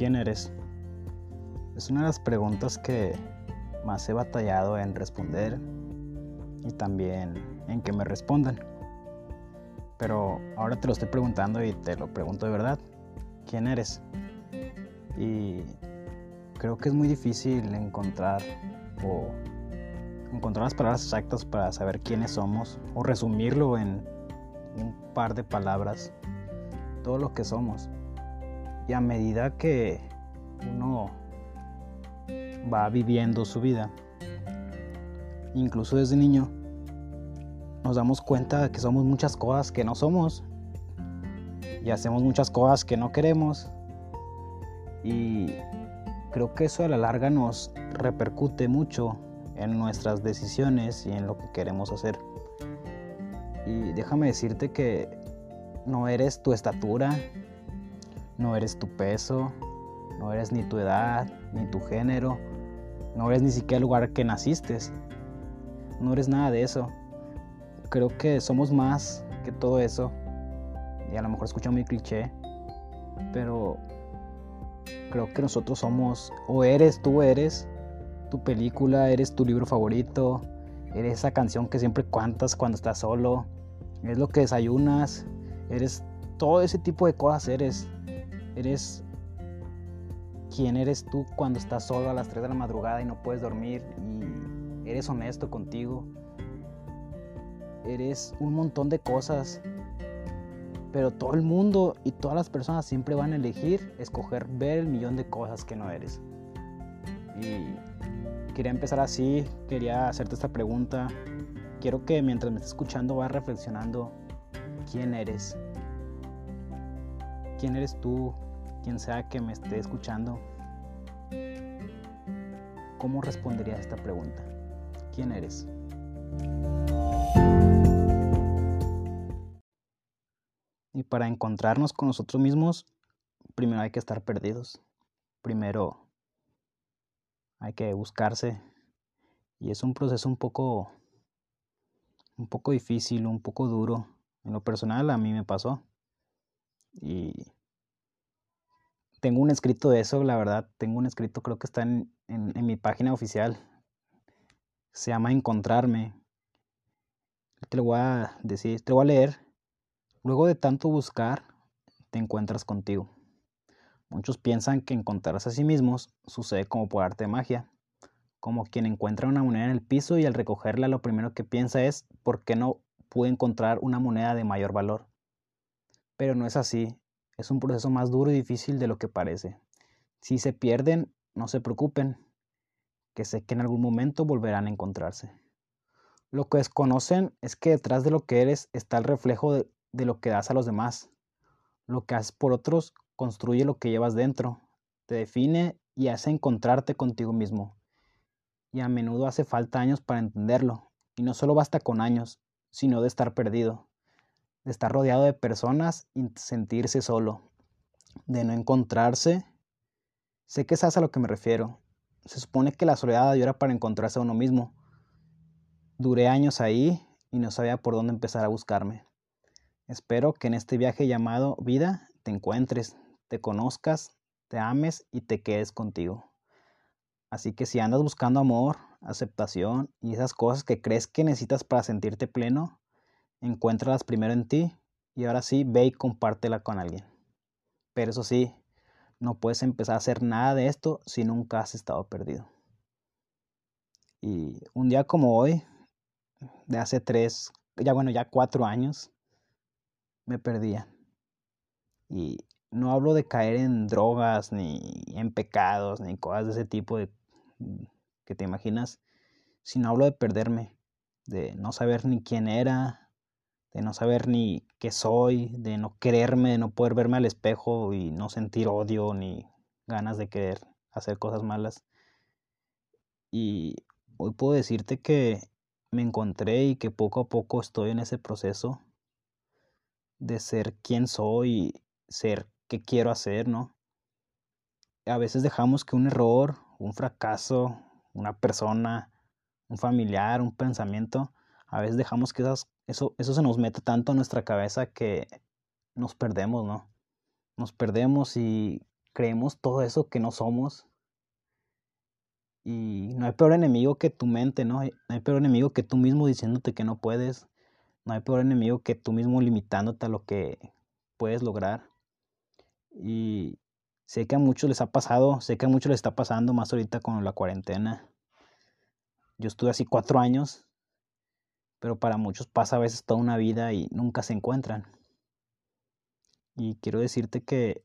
¿Quién eres? Es una de las preguntas que más he batallado en responder y también en que me respondan. Pero ahora te lo estoy preguntando y te lo pregunto de verdad. ¿Quién eres? Y creo que es muy difícil encontrar o encontrar las palabras exactas para saber quiénes somos o resumirlo en un par de palabras todo lo que somos. Y a medida que uno va viviendo su vida, incluso desde niño, nos damos cuenta de que somos muchas cosas que no somos y hacemos muchas cosas que no queremos. Y creo que eso a la larga nos repercute mucho en nuestras decisiones y en lo que queremos hacer. Y déjame decirte que no eres tu estatura, no eres tu peso, no eres ni tu edad, ni tu género, no eres ni siquiera el lugar que naciste. No eres nada de eso. Creo que somos más que todo eso. Y a lo mejor escucha muy cliché, pero creo que nosotros somos, o eres, tú eres tu película, eres tu libro favorito, eres esa canción que siempre cantas cuando estás solo, es lo que desayunas, eres todo ese tipo de cosas, eres, eres quién eres tú cuando estás solo a las 3 de la madrugada y no puedes dormir y eres honesto contigo. Eres un montón de cosas. Pero todo el mundo y todas las personas siempre van a elegir escoger ver el millón de cosas que no eres. Y quería empezar así, quería hacerte esta pregunta. Quiero que mientras me estés escuchando vas reflexionando quién eres. ¿Quién eres tú? quien sea que me esté escuchando, ¿cómo respondería a esta pregunta? ¿Quién eres? Y para encontrarnos con nosotros mismos, primero hay que estar perdidos. Primero hay que buscarse. Y es un proceso un poco un poco difícil, un poco duro. En lo personal a mí me pasó. Y tengo un escrito de eso, la verdad. Tengo un escrito, creo que está en, mi página oficial. Se llama Encontrarme. Te lo voy a decir, te voy a leer. Luego de tanto buscar, te encuentras contigo. Muchos piensan que encontrarse a sí mismos sucede como por arte de magia, como quien encuentra una moneda en el piso y al recogerla lo primero que piensa es ¿por qué no pude encontrar una moneda de mayor valor? Pero no es así, es un proceso más duro y difícil de lo que parece. Si se pierden, no se preocupen, que sé que en algún momento volverán a encontrarse. Lo que desconocen es que detrás de lo que eres está el reflejo de, lo que das a los demás. Lo que haces por otros construye lo que llevas dentro, te define y hace encontrarte contigo mismo. Y a menudo hace falta años para entenderlo, y no solo basta con años, sino de estar perdido de estar rodeado de personas y sentirse solo, de no encontrarse. Sé que sabes a lo que me refiero. Se supone que la soledad ayuda para encontrarse a uno mismo. Duré años ahí y no sabía por dónde empezar a buscarme. Espero que en este viaje llamado vida te encuentres, te conozcas, te ames y te quedes contigo. Así que si andas buscando amor, aceptación y esas cosas que crees que necesitas para sentirte pleno, encuéntralas primero en ti y ahora sí ve y compártela con alguien. Pero eso sí, no puedes empezar a hacer nada de esto si nunca has estado perdido. Y un día como hoy, de hace tres, ya bueno, ya cuatro años, me perdía. Y no hablo de caer en drogas, ni en pecados, ni cosas de ese tipo que te imaginas, sino hablo de perderme, de no saber ni quién era, de no saber ni qué soy, de no quererme, de no poder verme al espejo y no sentir odio ni ganas de querer hacer cosas malas. Y hoy puedo decirte que me encontré y que poco a poco estoy en ese proceso de ser quien soy y ser qué quiero hacer, ¿no? A veces dejamos que un error, un fracaso, una persona, un familiar, un pensamiento, a veces dejamos que esas eso, eso se nos mete tanto en nuestra cabeza que nos perdemos, ¿no? Nos perdemos y creemos todo eso que no somos. Y no hay peor enemigo que tu mente, ¿no? No hay peor enemigo que tú mismo diciéndote que no puedes. No hay peor enemigo que tú mismo limitándote a lo que puedes lograr. Y sé que a muchos les ha pasado, sé que a muchos les está pasando más ahorita con la cuarentena. Yo estuve así cuatro años, pero para muchos pasa a veces toda una vida y nunca se encuentran. Y quiero decirte que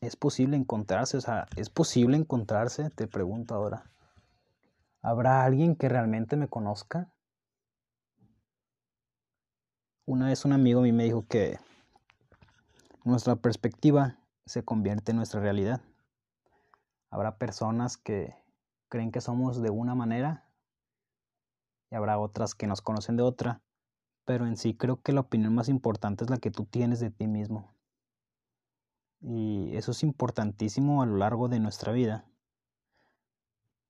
es posible encontrarse, o sea, es posible encontrarse, te pregunto ahora. ¿Habrá alguien que realmente me conozca? Una vez un amigo a mí me dijo que nuestra perspectiva se convierte en nuestra realidad. Habrá personas que creen que somos de una manera habrá otras que nos conocen de otra, pero en sí creo que la opinión más importante es la que tú tienes de ti mismo. Y eso es importantísimo a lo largo de nuestra vida,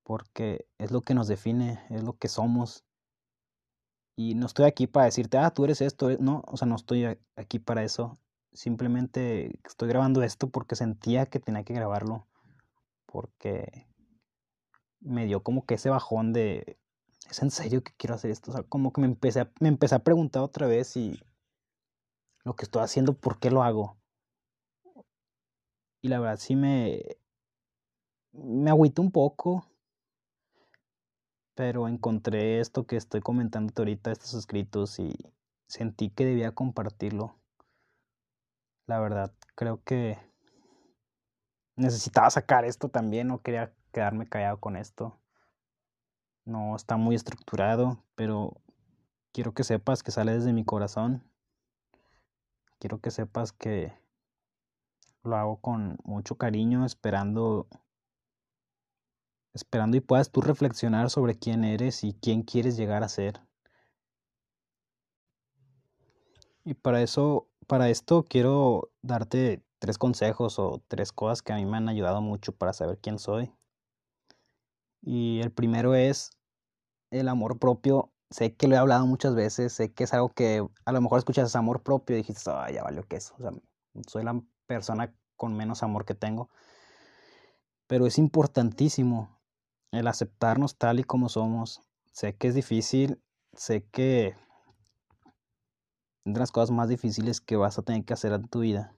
porque es lo que nos define, es lo que somos. Y no estoy aquí para decirte, ah, tú eres esto, no, o sea, no estoy aquí para eso. Simplemente estoy grabando esto porque sentía que tenía que grabarlo, porque me dio como que ese bajón de, ¿es en serio que quiero hacer esto? O sea, como que me empecé a, me empecé a preguntar otra vez y lo que estoy haciendo, ¿por qué lo hago? Y la verdad sí me, me agüito un poco, pero encontré esto que estoy comentando ahorita, estos escritos, y sentí que debía compartirlo. La verdad, creo que necesitaba sacar esto también, no quería quedarme callado con esto. No está muy estructurado, pero quiero que sepas que sale desde mi corazón. Quiero que sepas que lo hago con mucho cariño, esperando esperando y puedas tú reflexionar sobre quién eres y quién quieres llegar a ser. Y para eso, para esto quiero darte tres consejos o tres cosas que a mí me han ayudado mucho para saber quién soy. Y el primero es el amor propio. Sé que lo he hablado muchas veces, sé que es algo que a lo mejor escuchas amor propio y dijiste, ah, ya valió que eso. O sea, soy la persona con menos amor que tengo. Pero es importantísimo el aceptarnos tal y como somos. Sé que es difícil, sé que de las cosas más difíciles que vas a tener que hacer en tu vida.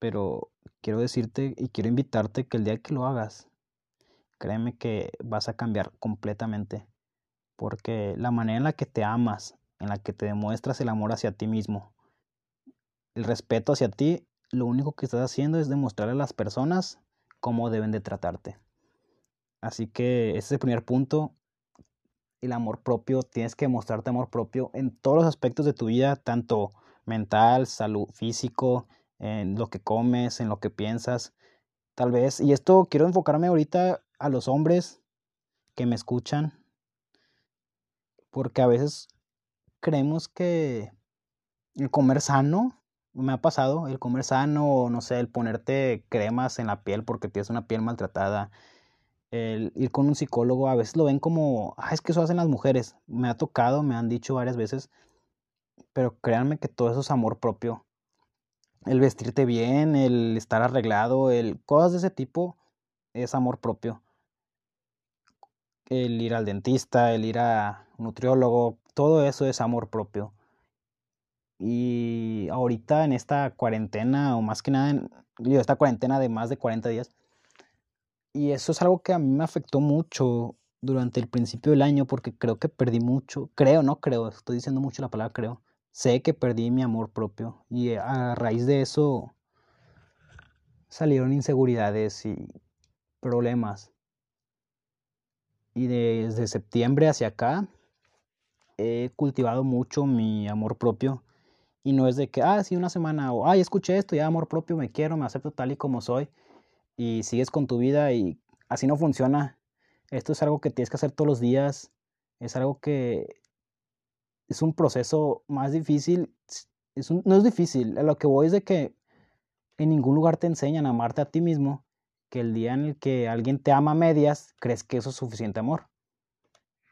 Pero quiero decirte y quiero invitarte que el día que lo hagas, créeme que vas a cambiar completamente. Porque la manera en la que te amas, en la que te demuestras el amor hacia ti mismo, el respeto hacia ti, lo único que estás haciendo es demostrarle a las personas cómo deben de tratarte. Así que ese es el primer punto, el amor propio. Tienes que mostrarte amor propio en todos los aspectos de tu vida, tanto mental, salud, físico, en lo que comes, en lo que piensas. Tal vez, y esto quiero enfocarme ahorita a los hombres que me escuchan, porque a veces creemos que el comer sano me ha pasado el comer sano, no sé, el ponerte cremas en la piel porque tienes una piel maltratada, el ir con un psicólogo, a veces lo ven como, ah, es que eso hacen las mujeres. Me ha tocado, me han dicho varias veces, pero créanme que todo eso es amor propio. El vestirte bien, el estar arreglado, el cosas de ese tipo es amor propio. El ir al dentista, el ir a nutriólogo, todo eso es amor propio. Y ahorita en esta cuarentena, o más que nada, en esta cuarentena de más de 40 días, y eso es algo que a mí me afectó mucho durante el principio del año porque creo que perdí mucho, creo, no creo, estoy diciendo mucho la palabra creo, sé que perdí mi amor propio y a raíz de eso salieron inseguridades y problemas. Y desde septiembre hacia acá he cultivado mucho mi amor propio y no es de que, ah, sí, una semana, o, ay, escuché esto, ya amor propio, me quiero, me acepto tal y como soy, y sigues con tu vida y así no funciona. Esto es algo que tienes que hacer todos los días, es algo que es un proceso más difícil, es no es difícil, a lo que voy es de que en ningún lugar te enseñan a amarte a ti mismo, que el día en el que alguien te ama a medias, crees que eso es suficiente amor.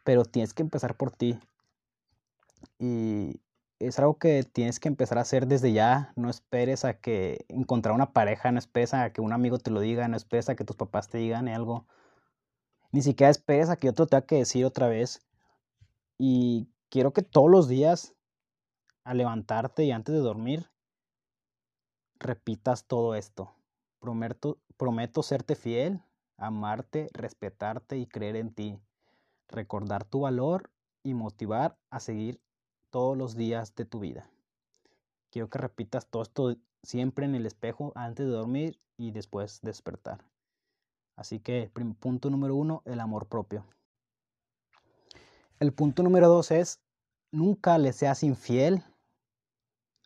Pero tienes que empezar por ti. Y es algo que tienes que empezar a hacer desde ya. No esperes a que encontrar una pareja, no esperes a que un amigo te lo diga, no esperes a que tus papás te digan algo. Ni siquiera esperes a que otro te tenga que decir otra vez. Y quiero que todos los días, al levantarte y antes de dormir, repitas todo esto. Prometo, prometo serte fiel, amarte, respetarte y creer en ti. Recordar tu valor y motivar a seguir todos los días de tu vida. Quiero que repitas todo esto siempre en el espejo antes de dormir y después despertar. Así que punto número uno, el amor propio. El punto número dos es, nunca le seas infiel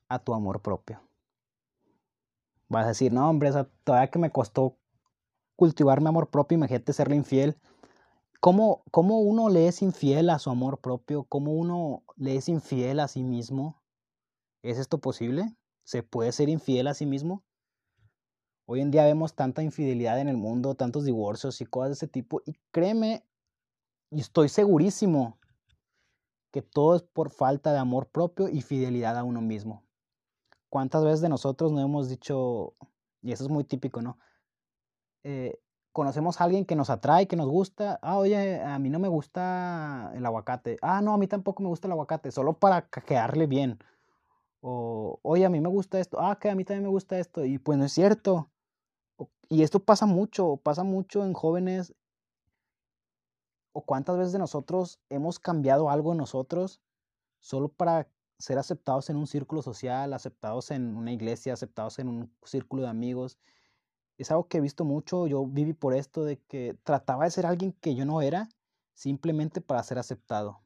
a tu amor propio. Vas a decir, no, hombre, todavía que me costó cultivar mi amor propio, imagínate serle infiel. ¿Cómo, ¿Cómo uno le es infiel a su amor propio? ¿Cómo uno le es infiel a sí mismo? ¿Es esto posible? ¿Se puede ser infiel a sí mismo? Hoy en día vemos tanta infidelidad en el mundo, tantos divorcios y cosas de ese tipo. Y créeme, y estoy segurísimo que todo es por falta de amor propio y fidelidad a uno mismo. ¿Cuántas veces de nosotros no hemos dicho, y eso es muy típico, ¿no? Eh, conocemos a alguien que nos atrae, que nos gusta. Ah, oye, a mí no me gusta el aguacate. Ah, no, a mí tampoco me gusta el aguacate, solo para quedarle bien. O, oye, a mí me gusta esto. Ah, que a mí también me gusta esto. Y pues no es cierto. Y esto pasa mucho, pasa mucho en jóvenes. ¿O cuántas veces de nosotros hemos cambiado algo en nosotros solo para ser aceptados en un círculo social, aceptados en una iglesia, aceptados en un círculo de amigos? es algo que he visto mucho, yo viví por esto de que trataba de ser alguien que yo no era simplemente para ser aceptado.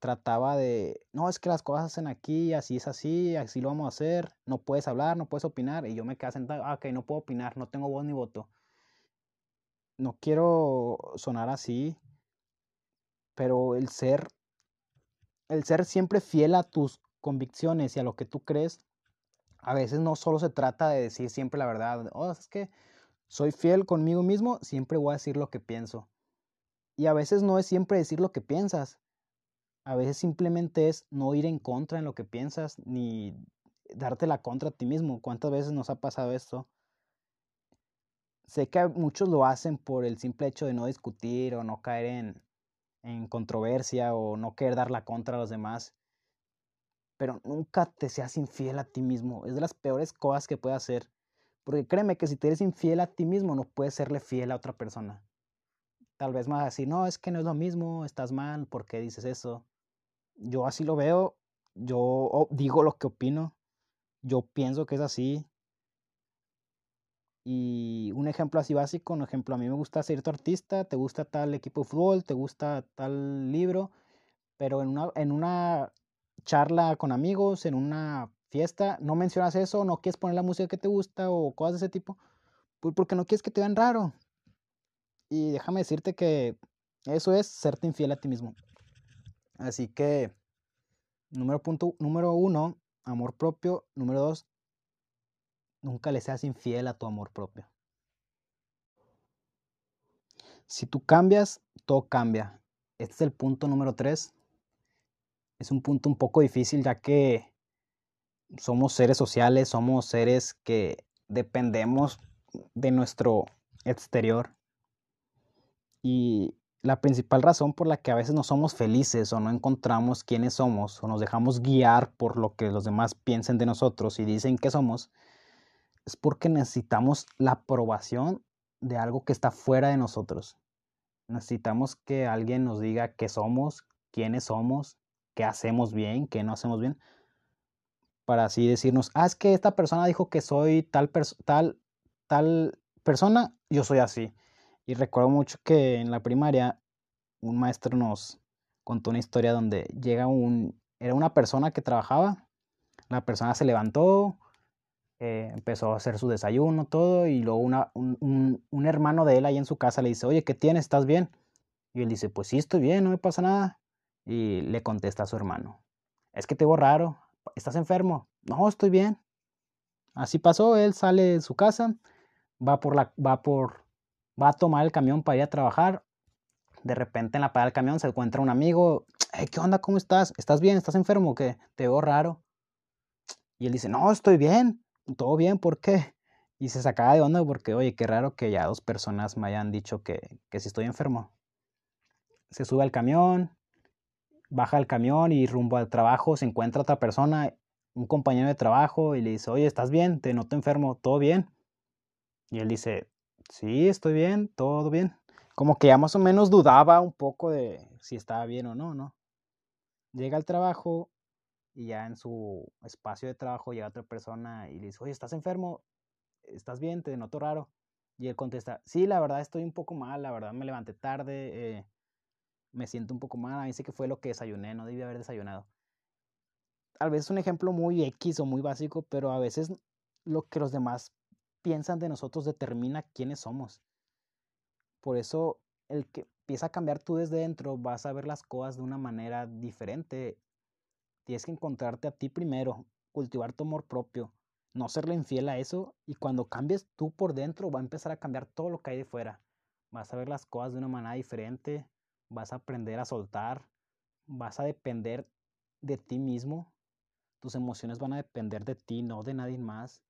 Trataba de, no, es que las cosas hacen aquí, así es así, así lo vamos a hacer, no puedes hablar, no puedes opinar, y yo me quedé sentado, ah, ok, no puedo opinar, no tengo voz ni voto. No quiero sonar así, pero el ser, el ser siempre fiel a tus convicciones y a lo que tú crees, a veces no solo se trata de decir siempre la verdad, oh, es que soy fiel conmigo mismo, siempre voy a decir lo que pienso. Y a veces no es siempre decir lo que piensas, a veces simplemente es no ir en contra en lo que piensas, ni darte la contra a ti mismo. ¿Cuántas veces nos ha pasado esto? Sé que muchos lo hacen por el simple hecho de no discutir o no caer en, en controversia o no querer dar la contra a los demás pero nunca te seas infiel a ti mismo. Es de las peores cosas que puedes hacer. Porque créeme que si te eres infiel a ti mismo, no puedes serle fiel a otra persona. Tal vez más así, no, es que no es lo mismo, estás mal, ¿por qué dices eso? Yo así lo veo, yo digo lo que opino, yo pienso que es así. Y un ejemplo así básico, un ejemplo, a mí me gusta cierto artista, te gusta tal equipo de fútbol, te gusta tal libro, pero en una, en una charla con amigos, en una fiesta, no mencionas eso, no quieres poner la música que te gusta o cosas de ese tipo, pues porque no quieres que te vean raro. Y déjame decirte que eso es serte infiel a ti mismo. Así que, número, punto, número uno, amor propio. Número dos, nunca le seas infiel a tu amor propio. Si tú cambias, todo cambia. Este es el punto número tres es un punto un poco difícil ya que somos seres sociales, somos seres que dependemos de nuestro exterior. Y la principal razón por la que a veces no somos felices o no encontramos quiénes somos o nos dejamos guiar por lo que los demás piensen de nosotros y dicen que somos, es porque necesitamos la aprobación de algo que está fuera de nosotros. Necesitamos que alguien nos diga qué somos, quiénes somos, qué hacemos bien, qué no hacemos bien, para así decirnos, ah, es que esta persona dijo que soy tal, tal, tal persona, yo soy así. Y recuerdo mucho que en la primaria un maestro nos contó una historia donde llega un, era una persona que trabajaba, la persona se levantó, eh, empezó a hacer su desayuno, todo, y luego una, un, un, hermano de él ahí en su casa le dice, oye, ¿qué tienes? ¿Estás bien? Y él dice, pues sí, estoy bien, no me pasa nada. Y le contesta a su hermano, es que te veo raro, ¿estás enfermo? No, estoy bien. Así pasó, él sale de su casa, va por la, va por, va a tomar el camión para ir a trabajar. De repente en la parada del camión se encuentra un amigo, ¿qué onda? ¿Cómo estás? ¿Estás bien? ¿Estás enfermo qué? Te veo raro. Y él dice, no, estoy bien, todo bien, ¿por qué? Y se sacaba de onda porque, oye, qué raro que ya dos personas me hayan dicho que, que si estoy enfermo. Se sube al camión, baja al camión y rumbo al trabajo se encuentra otra persona, un compañero de trabajo, y le dice, oye, ¿estás bien? ¿Te noto enfermo? ¿Todo bien? Y él dice, sí, estoy bien, todo bien. Como que ya más o menos dudaba un poco de si estaba bien o no, ¿no? Llega al trabajo y ya en su espacio de trabajo llega otra persona y le dice, oye, ¿estás enfermo? ¿Estás bien? ¿Te noto raro? Y él contesta, sí, la verdad estoy un poco mal, la verdad me levanté tarde, eh, me siento un poco mal, a mí sé que fue lo que desayuné, no debí haber desayunado. Tal vez es un ejemplo muy X o muy básico, pero a veces lo que los demás piensan de nosotros determina quiénes somos. Por eso el que empieza a cambiar tú desde dentro, vas a ver las cosas de una manera diferente. Tienes que encontrarte a ti primero, cultivar tu amor propio, no serle infiel a eso y cuando cambies tú por dentro va a empezar a cambiar todo lo que hay de fuera. Vas a ver las cosas de una manera diferente, vas a aprender a soltar, vas a depender de ti mismo, tus emociones van a depender de ti, no de nadie más.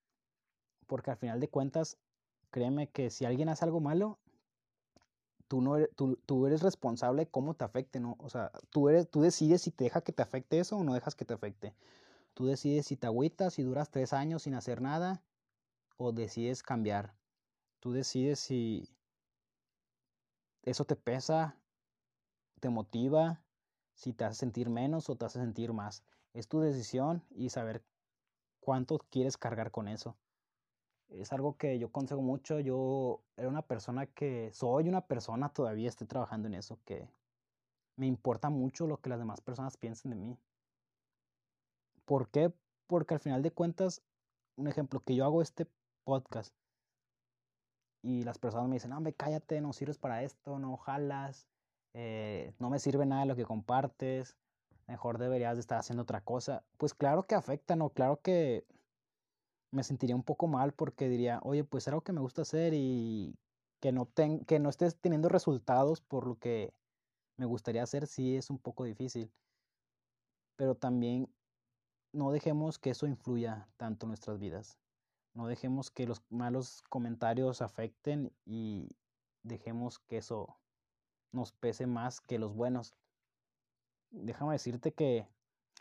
Porque al final de cuentas, créeme que si alguien hace algo malo, tú, no eres, tú, tú eres responsable de cómo te afecte, ¿no? O sea, tú, eres, tú decides si te deja que te afecte eso o no dejas que te afecte. Tú decides si te agüitas, si duras tres años sin hacer nada o decides cambiar. Tú decides si eso te pesa, te motiva, si te hace sentir menos o te hace sentir más. Es tu decisión y saber cuánto quieres cargar con eso. Es algo que yo consejo mucho. Yo era una persona que soy una persona, todavía estoy trabajando en eso, que me importa mucho lo que las demás personas piensen de mí. ¿Por qué? Porque al final de cuentas, un ejemplo, que yo hago este podcast y las personas me dicen, hombre, cállate, no sirves para esto, no jalas, eh, no me sirve nada lo que compartes, mejor deberías de estar haciendo otra cosa. Pues claro que afecta, ¿no? Claro que me sentiría un poco mal porque diría, oye, pues es algo que me gusta hacer y que no, ten, que no estés teniendo resultados por lo que me gustaría hacer, sí es un poco difícil. Pero también no dejemos que eso influya tanto en nuestras vidas. No dejemos que los malos comentarios afecten y dejemos que eso nos pese más que los buenos. Déjame decirte que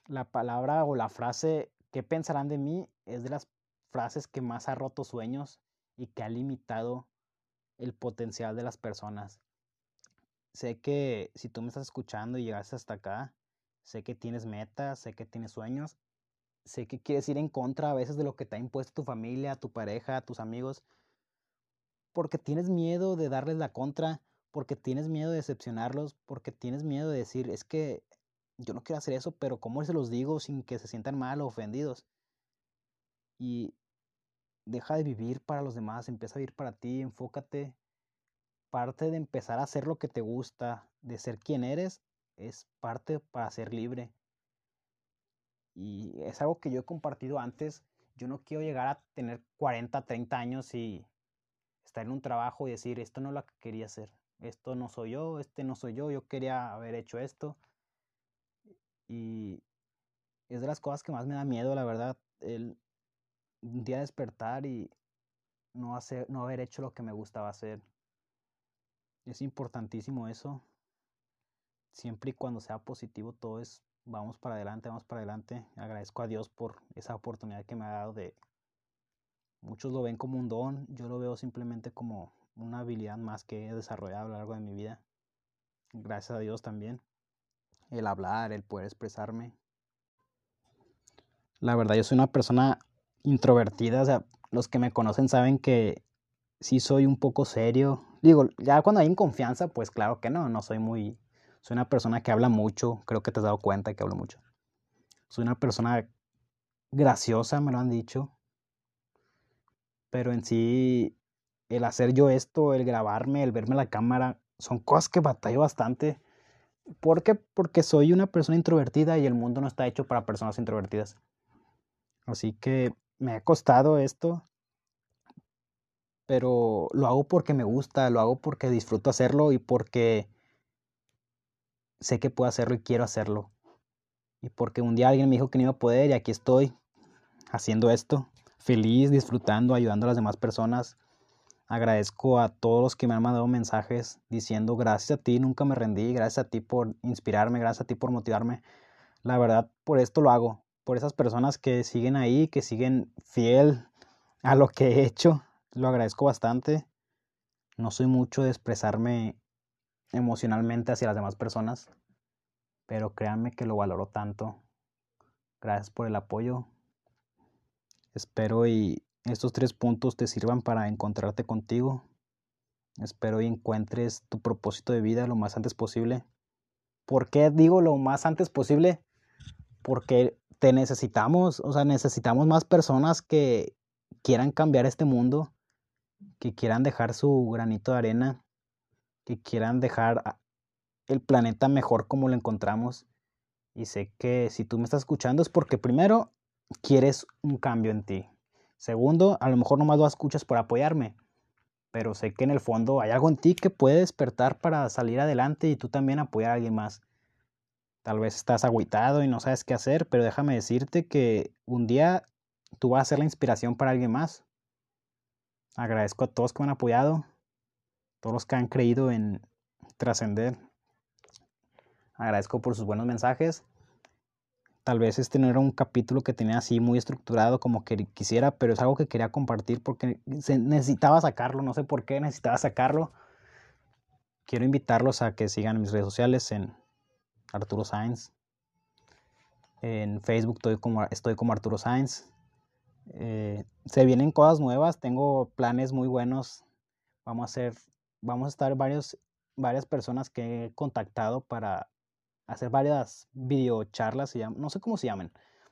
la palabra o la frase ¿qué pensarán de mí? es de las frases que más ha roto sueños y que ha limitado el potencial de las personas. Sé que si tú me estás escuchando y llegaste hasta acá, sé que tienes metas, sé que tienes sueños, sé que quieres ir en contra a veces de lo que te ha impuesto tu familia, tu pareja, tus amigos, porque tienes miedo de darles la contra porque tienes miedo de decepcionarlos, porque tienes miedo de decir, es que yo no quiero hacer eso, pero ¿cómo se los digo sin que se sientan mal o ofendidos? Y deja de vivir para los demás, empieza a vivir para ti, enfócate. Parte de empezar a hacer lo que te gusta, de ser quien eres, es parte para ser libre. Y es algo que yo he compartido antes. Yo no quiero llegar a tener 40, 30 años y estar en un trabajo y decir, esto no es lo que quería hacer esto no soy yo, este no soy yo, yo quería haber hecho esto. Y es de las cosas que más me da miedo, la verdad, el un día despertar y no, hacer, no haber hecho lo que me gustaba hacer. Es importantísimo eso. Siempre y cuando sea positivo, todo es vamos para adelante, vamos para adelante. Agradezco a Dios por esa oportunidad que me ha dado de... Muchos lo ven como un don, yo lo veo simplemente como una habilidad más que he desarrollado a lo largo de mi vida. Gracias a Dios también. El hablar, el poder expresarme. La verdad, yo soy una persona introvertida. O sea, los que me conocen saben que sí soy un poco serio. Digo, ya cuando hay confianza, pues claro que no. No soy muy... Soy una persona que habla mucho. Creo que te has dado cuenta que hablo mucho. Soy una persona graciosa, me lo han dicho. Pero en sí el hacer yo esto, el grabarme, el verme la cámara, son cosas que batallo bastante. ¿Por qué? Porque soy una persona introvertida y el mundo no está hecho para personas introvertidas. Así que me ha costado esto, pero lo hago porque me gusta, lo hago porque disfruto hacerlo y porque sé que puedo hacerlo y quiero hacerlo. Y porque un día alguien me dijo que no iba a poder y aquí estoy haciendo esto, feliz, disfrutando, ayudando a las demás personas. Agradezco a todos los que me han mandado mensajes diciendo gracias a ti, nunca me rendí, gracias a ti por inspirarme, gracias a ti por motivarme. La verdad, por esto lo hago, por esas personas que siguen ahí, que siguen fiel a lo que he hecho. Lo agradezco bastante. No soy mucho de expresarme emocionalmente hacia las demás personas, pero créanme que lo valoro tanto. Gracias por el apoyo. Espero y estos tres puntos te sirvan para encontrarte contigo. Espero y encuentres tu propósito de vida lo más antes posible. ¿Por qué digo lo más antes posible? Porque te necesitamos, o sea, necesitamos más personas que quieran cambiar este mundo, que quieran dejar su granito de arena, que quieran dejar el planeta mejor como lo encontramos. Y sé que si tú me estás escuchando es porque primero quieres un cambio en ti. Segundo, a lo mejor nomás lo escuchas por apoyarme, pero sé que en el fondo hay algo en ti que puede despertar para salir adelante y tú también apoyar a alguien más. Tal vez estás agüitado y no sabes qué hacer, pero déjame decirte que un día tú vas a ser la inspiración para alguien más. Agradezco a todos que me han apoyado, todos los que han creído en trascender. Agradezco por sus buenos mensajes. Tal vez este no era un capítulo que tenía así muy estructurado como que quisiera, pero es algo que quería compartir porque necesitaba sacarlo, no sé por qué necesitaba sacarlo. Quiero invitarlos a que sigan mis redes sociales en Arturo Sainz. En Facebook estoy como, estoy como Arturo Sainz. Eh, se vienen cosas nuevas, tengo planes muy buenos. Vamos a hacer, vamos a estar varios, varias personas que he contactado para hacer varias videocharlas, no sé cómo se llaman.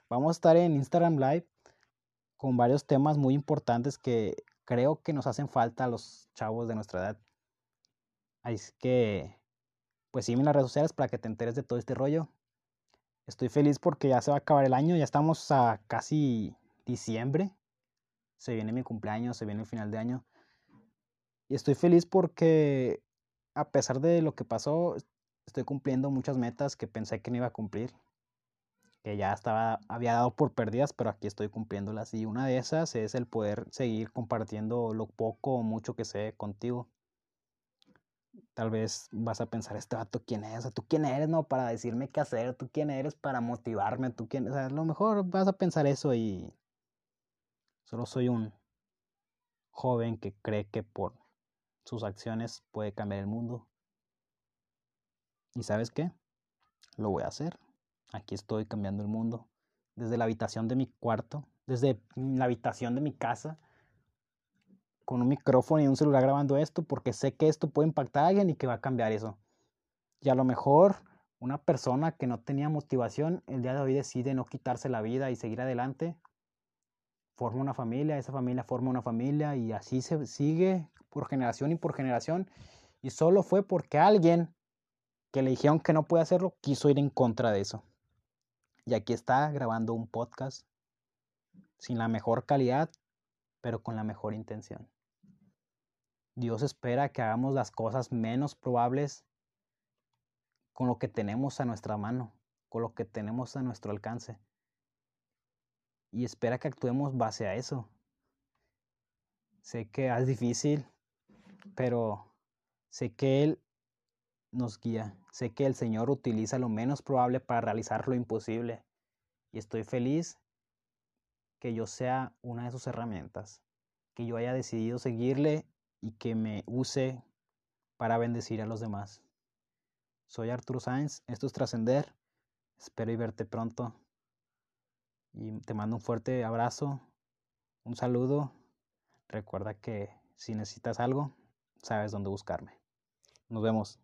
Vamos a estar en Instagram Live con varios temas muy importantes que creo que nos hacen falta a los chavos de nuestra edad. Así que, pues sígueme en las redes sociales para que te enteres de todo este rollo. Estoy feliz porque ya se va a acabar el año, ya estamos a casi diciembre. Se viene mi cumpleaños, se viene el final de año. Y estoy feliz porque a pesar de lo que pasó, estoy cumpliendo muchas metas que pensé que no iba a cumplir. Que ya estaba, había dado por perdidas, pero aquí estoy cumpliéndolas. Y una de esas es el poder seguir compartiendo lo poco o mucho que sé contigo. Tal vez vas a pensar, este vato, ¿quién es? ¿Tú quién eres, no? Para decirme qué hacer. ¿Tú quién eres para motivarme? ¿Tú quién? O sea, a lo mejor vas a pensar eso y Solo soy un joven que cree que por sus acciones puede cambiar el mundo. ¿Y sabes qué? Lo voy a hacer. Aquí estoy cambiando el mundo. Desde la habitación de mi cuarto, desde la habitación de mi casa, con un micrófono y un celular grabando esto, porque sé que esto puede impactar a alguien y que va a cambiar eso. Y a lo mejor una persona que no tenía motivación el día de hoy decide no quitarse la vida y seguir adelante forma una familia, esa familia forma una familia y así se sigue por generación y por generación. Y solo fue porque alguien que le dijeron que no puede hacerlo quiso ir en contra de eso. Y aquí está grabando un podcast sin la mejor calidad, pero con la mejor intención. Dios espera que hagamos las cosas menos probables con lo que tenemos a nuestra mano, con lo que tenemos a nuestro alcance y espera que actuemos base a eso. Sé que es difícil, pero sé que Él nos guía. Sé que el Señor utiliza lo menos probable para realizar lo imposible. Y estoy feliz que yo sea una de sus herramientas, que yo haya decidido seguirle y que me use para bendecir a los demás. Soy Arturo Sáenz, esto es Trascender. Espero verte pronto. Y te mando un fuerte abrazo, un saludo. Recuerda que si necesitas algo, sabes dónde buscarme. Nos vemos.